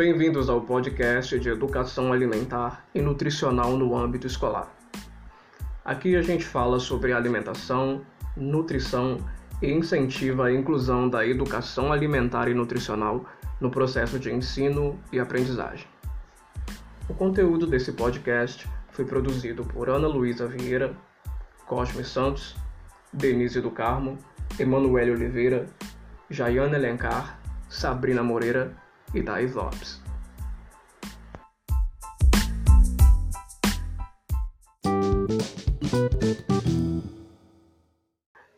Bem-vindos ao podcast de Educação Alimentar e Nutricional no âmbito escolar. Aqui a gente fala sobre alimentação, nutrição e incentiva a inclusão da educação alimentar e nutricional no processo de ensino e aprendizagem. O conteúdo desse podcast foi produzido por Ana Luísa Vieira, Cosme Santos, Denise do Carmo, Emanuele Oliveira, Jaiana Elencar, Sabrina Moreira e Thais Lopes.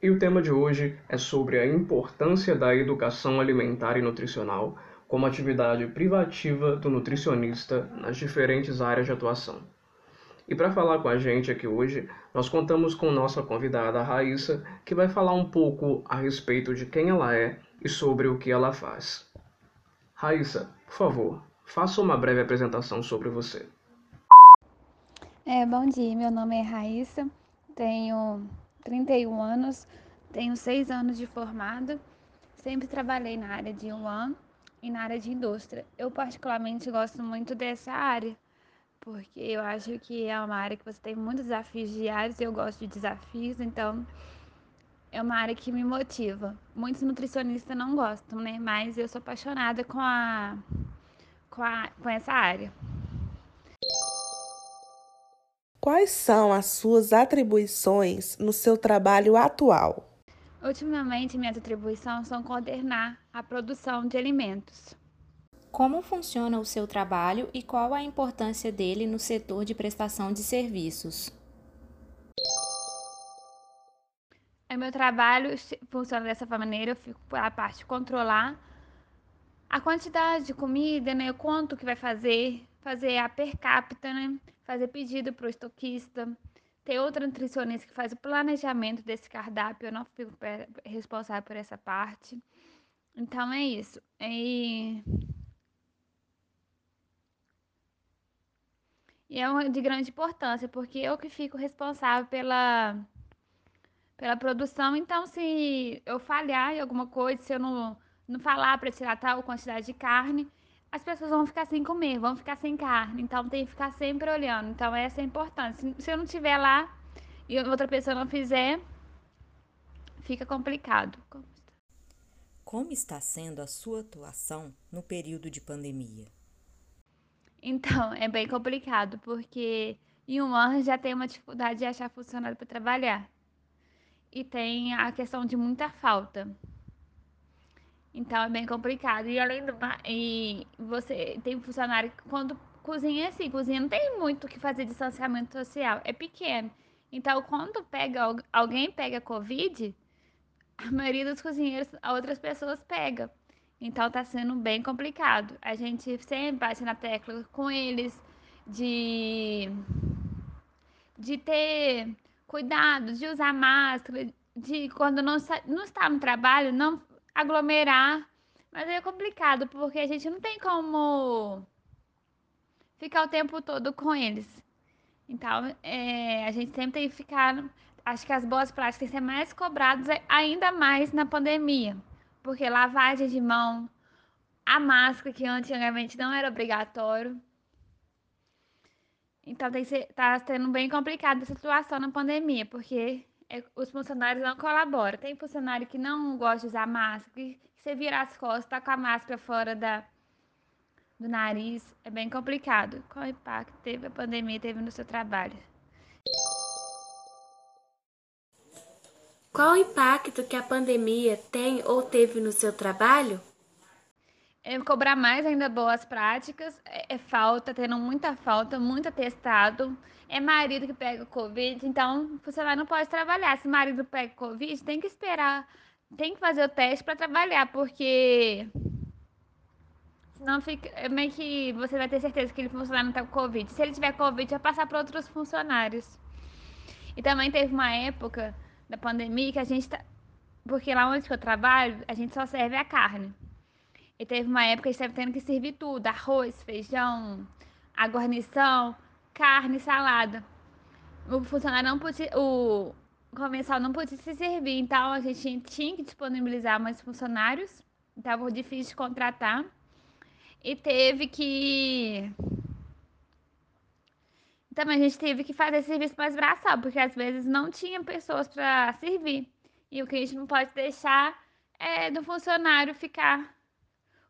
E o tema de hoje é sobre a importância da educação alimentar e nutricional como atividade privativa do nutricionista nas diferentes áreas de atuação. E para falar com a gente aqui hoje, nós contamos com nossa convidada Raíssa, que vai falar um pouco a respeito de quem ela é e sobre o que ela faz. Raíssa, por favor, faça uma breve apresentação sobre você. É, bom dia, meu nome é Raíssa, tenho 31 anos, tenho 6 anos de formada, sempre trabalhei na área de UAM e na área de indústria. Eu particularmente gosto muito dessa área, porque eu acho que é uma área que você tem muitos desafios diários eu gosto de desafios, então é uma área que me motiva. Muitos nutricionistas não gostam, né? Mas eu sou apaixonada com a com, a, com essa área. Quais são as suas atribuições no seu trabalho atual? Ultimamente, minhas atribuições são coordenar a produção de alimentos. Como funciona o seu trabalho e qual a importância dele no setor de prestação de serviços? O meu trabalho funciona dessa maneira, eu fico a parte de controlar a quantidade de comida, né? Quanto que vai fazer, fazer a per capita, né? Fazer pedido para o estoquista, ter outra nutricionista que faz o planejamento desse cardápio, eu não fico responsável por essa parte. Então é isso. E, e é de grande importância, porque eu que fico responsável pela, pela produção. Então, se eu falhar em alguma coisa, se eu não, não falar para tirar tal quantidade de carne, as pessoas vão ficar sem comer, vão ficar sem carne. Então tem que ficar sempre olhando. Então essa é a importância. Se eu não estiver lá e outra pessoa não fizer, fica complicado. Como está sendo a sua atuação no período de pandemia? Então, é bem complicado, porque em um ano já tem uma dificuldade de achar funcionário para trabalhar. E tem a questão de muita falta. Então é bem complicado. E além do e você tem funcionário que quando cozinha assim, cozinha não tem muito o que fazer distanciamento social, é pequeno. Então quando pega alguém pega covid, a maioria dos cozinheiros, outras pessoas pega. Então tá sendo bem complicado. A gente sempre bate na tecla com eles de de ter cuidado, de usar máscara, de quando não, não está no trabalho, não aglomerar. Mas é complicado, porque a gente não tem como ficar o tempo todo com eles. Então, é, a gente sempre tem que ficar. Acho que as boas práticas têm que ser mais cobradas ainda mais na pandemia. Porque lavagem de mão, a máscara, que antigamente não era obrigatório. Então, tem que ser, tá sendo bem complicada a situação na pandemia, porque é, os funcionários não colaboram. Tem funcionário que não gosta de usar máscara, que você vira as costas, tá com a máscara fora da, do nariz. É bem complicado. Qual impacto teve a pandemia teve no seu trabalho? Qual o impacto que a pandemia tem ou teve no seu trabalho? É cobrar mais ainda boas práticas, é, é falta, tendo muita falta, muito atestado. É marido que pega Covid, então funcionário não pode trabalhar. Se marido pega Covid, tem que esperar, tem que fazer o teste para trabalhar, porque senão fica é meio que você vai ter certeza que ele funcionário não tá com Covid. Se ele tiver Covid, vai passar para outros funcionários. E também teve uma época da pandemia que a gente tá. Porque lá onde eu trabalho, a gente só serve a carne. E teve uma época que estava tendo que servir tudo: arroz, feijão, a guarnição, carne, salada. O funcionário não podia. O comensal não podia se servir, então a gente tinha que disponibilizar mais funcionários. Estava difícil de contratar. e teve que. Também a gente teve que fazer serviço mais braçal, porque às vezes não tinha pessoas para servir. E o que a gente não pode deixar é do funcionário ficar,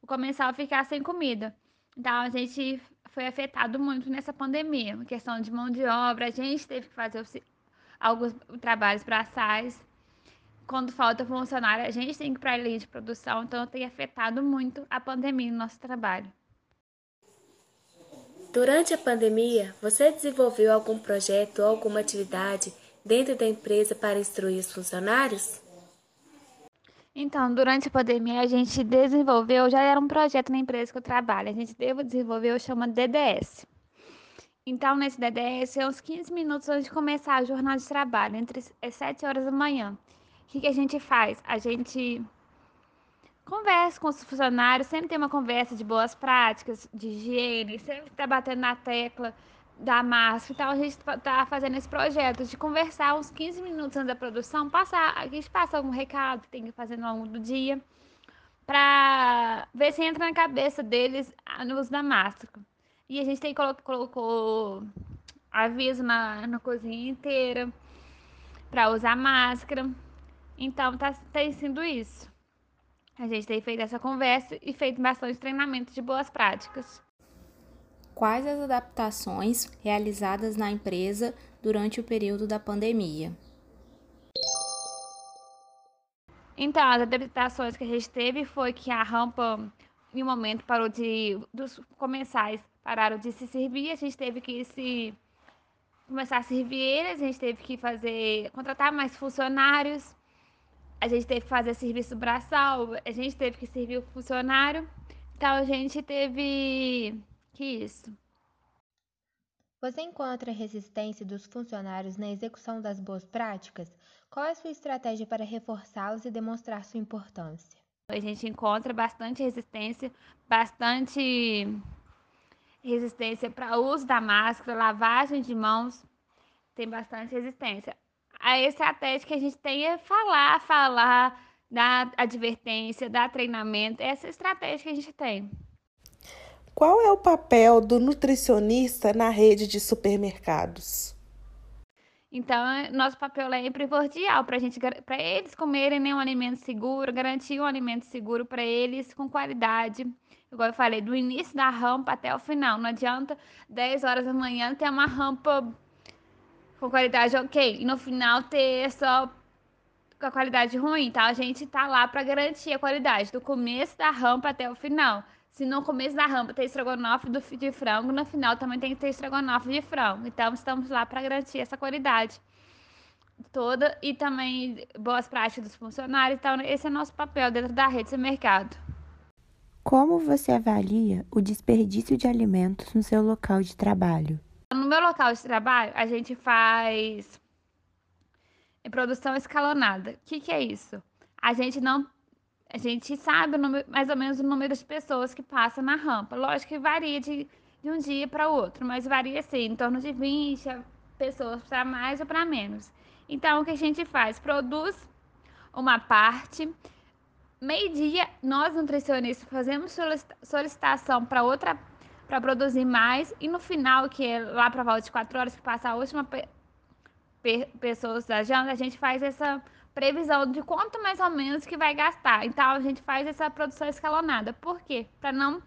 o comensal ficar sem comida. Então a gente foi afetado muito nessa pandemia, questão de mão de obra, a gente teve que fazer alguns trabalhos braçais. Quando falta funcionário, a gente tem que ir para a linha de produção, então tem afetado muito a pandemia no nosso trabalho. Durante a pandemia, você desenvolveu algum projeto ou alguma atividade dentro da empresa para instruir os funcionários? Então, durante a pandemia, a gente desenvolveu, já era um projeto na empresa que eu trabalho, a gente desenvolveu, chama DDS. Então, nesse DDS, é uns 15 minutos antes de começar a jornada de trabalho, entre as 7 horas da manhã. O que, que a gente faz? A gente conversa com os funcionários, sempre tem uma conversa de boas práticas, de higiene, sempre está batendo na tecla da máscara. Então, a gente está fazendo esse projeto de conversar uns 15 minutos antes da produção, passar, a gente passa algum recado que tem que fazer no longo do dia, para ver se entra na cabeça deles no uso da máscara. E a gente tem colocou, colocou aviso na, na cozinha inteira para usar máscara. Então, tá, tem sido isso. A gente tem feito essa conversa e feito bastante treinamento de boas práticas. Quais as adaptações realizadas na empresa durante o período da pandemia? Então, as adaptações que a gente teve foi que a rampa, em um momento, parou de. dos comensais pararam de se servir, a gente teve que se começar a servir eles, a gente teve que fazer. contratar mais funcionários, a gente teve que fazer serviço braçal, a gente teve que servir o funcionário. Então a gente teve que isso. Você encontra resistência dos funcionários na execução das boas práticas? Qual é a sua estratégia para reforçá-los e demonstrar sua importância? A gente encontra bastante resistência, bastante resistência para uso da máscara, lavagem de mãos, tem bastante resistência. A estratégia que a gente tem é falar, falar, dar advertência, dar treinamento, essa é estratégia que a gente tem. Qual é o papel do nutricionista na rede de supermercados? Então, nosso papel é primordial para gente, para eles comerem né, um alimento seguro, garantir um alimento seguro para eles com qualidade. Igual eu falei, do início da rampa até o final. Não adianta 10 horas da manhã ter uma rampa com qualidade ok e no final ter só com a qualidade ruim. Então, a gente tá lá para garantir a qualidade do começo da rampa até o final. Se no começo da rampa tem estrogonofe de frango, no final também tem que ter estrogonofe de frango. Então, estamos lá para garantir essa qualidade toda e também boas práticas dos funcionários. Então, esse é nosso papel dentro da rede de mercado. Como você avalia o desperdício de alimentos no seu local de trabalho? No meu local de trabalho, a gente faz produção escalonada. O que, que é isso? A gente não a gente sabe número, mais ou menos o número de pessoas que passam na rampa. Lógico que varia de, de um dia para outro, mas varia assim, em torno de 20 pessoas para mais ou para menos. Então, o que a gente faz? Produz uma parte. Meio-dia, nós nutricionistas fazemos solicitação para outra para produzir mais e no final, que é lá para volta de 4 horas que passa a última pe pe pessoas da janta, a gente faz essa previsão de quanto mais ou menos que vai gastar. Então a gente faz essa produção escalonada. Por quê? Para não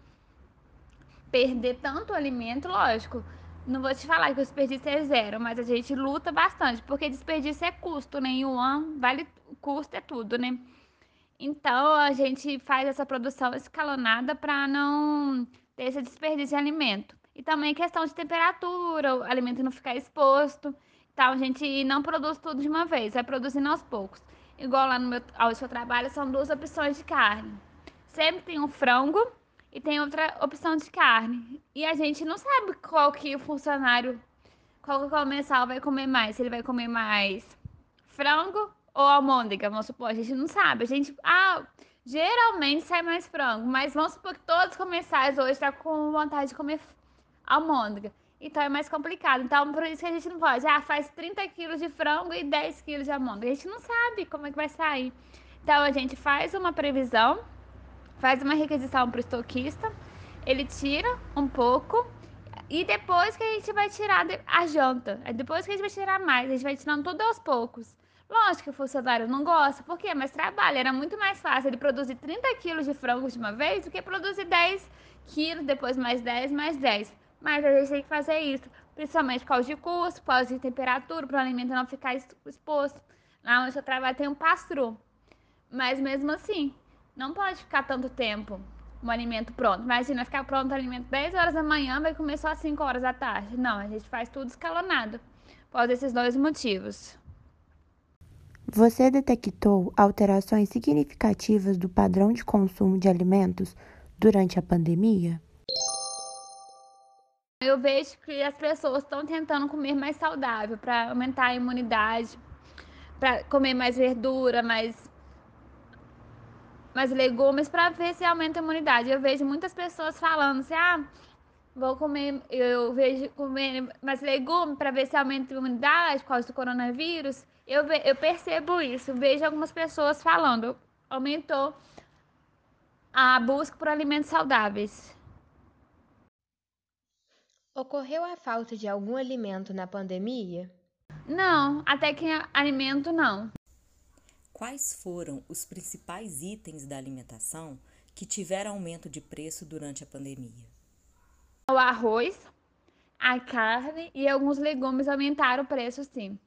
perder tanto alimento, lógico. Não vou te falar que o desperdício é zero, mas a gente luta bastante, porque desperdício é custo, né? ano vale custo é tudo, né? Então a gente faz essa produção escalonada para não ter esse desperdício de alimento. E também questão de temperatura, o alimento não ficar exposto. Então a gente não produz tudo de uma vez, vai produzindo aos poucos. Igual lá no meu, onde eu trabalho, são duas opções de carne. Sempre tem um frango e tem outra opção de carne. E a gente não sabe qual que o funcionário, qual que o comensal vai comer mais. Se ele vai comer mais frango ou almôndega, vamos supor. A gente não sabe. A gente, ah, geralmente sai mais frango, mas vamos supor que todos os comensais hoje estão tá com vontade de comer almôndega. Então é mais complicado. Então, por isso que a gente não pode. Ah, faz 30 quilos de frango e 10 quilos de amôndoga. A gente não sabe como é que vai sair. Então a gente faz uma previsão, faz uma requisição para o estoquista. ele tira um pouco e depois que a gente vai tirar a janta. É depois que a gente vai tirar mais, a gente vai tirando tudo aos poucos. Lógico que o funcionário não gosta, por quê? Mas trabalha. Era muito mais fácil ele produzir 30 quilos de frango de uma vez do que produzir 10 quilos, depois mais 10, mais 10. Mas a gente tem que fazer isso, principalmente por causa de custo, por causa de temperatura, para o alimento não ficar exposto. Lá onde eu trabalho tem um pastro. Mas mesmo assim, não pode ficar tanto tempo um alimento pronto. Imagina ficar pronto o alimento 10 horas da manhã, vai comer só às 5 horas da tarde. Não, a gente faz tudo escalonado. Por esses dois motivos. Você detectou alterações significativas do padrão de consumo de alimentos durante a pandemia? Eu vejo que as pessoas estão tentando comer mais saudável para aumentar a imunidade, para comer mais verdura, mais mais legumes para ver se aumenta a imunidade. Eu vejo muitas pessoas falando assim: "Ah, vou comer, eu vejo comer mais legumes para ver se aumenta a imunidade por causa do coronavírus". Eu, eu percebo isso, vejo algumas pessoas falando, aumentou a busca por alimentos saudáveis. Ocorreu a falta de algum alimento na pandemia? Não, até que alimento não. Quais foram os principais itens da alimentação que tiveram aumento de preço durante a pandemia? O arroz, a carne e alguns legumes aumentaram o preço, sim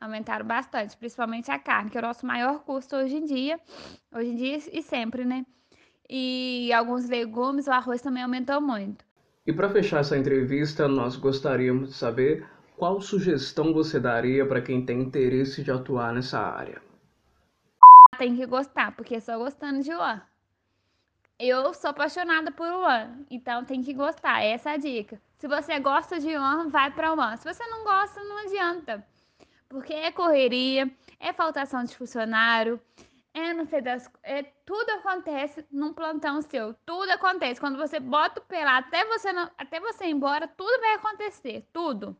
aumentaram bastante, principalmente a carne, que é o nosso maior custo hoje em dia, hoje em dia e sempre, né? E alguns legumes, o arroz também aumentou muito. E para fechar essa entrevista, nós gostaríamos de saber qual sugestão você daria para quem tem interesse de atuar nessa área. Tem que gostar, porque só gostando de One. Eu sou apaixonada por One, então tem que gostar, essa é a dica. Se você gosta de One, vai para One. Se você não gosta, não adianta. Porque é correria, é faltação de funcionário, é não sei das. É, tudo acontece num plantão seu. Tudo acontece. Quando você bota o pé lá, até você, não, até você ir embora, tudo vai acontecer. Tudo.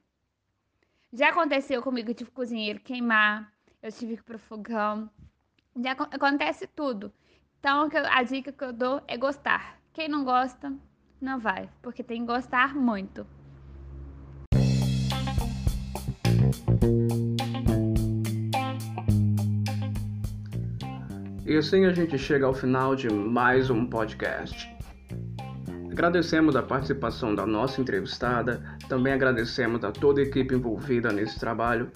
Já aconteceu comigo, eu tive cozinheiro queimar, eu tive que ir pro fogão. Já acontece tudo. Então, a dica que eu dou é gostar. Quem não gosta, não vai, porque tem que gostar muito. E assim a gente chega ao final de mais um podcast. Agradecemos a participação da nossa entrevistada, também agradecemos a toda a equipe envolvida nesse trabalho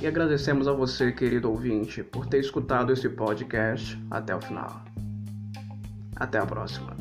e agradecemos a você, querido ouvinte, por ter escutado esse podcast até o final. Até a próxima.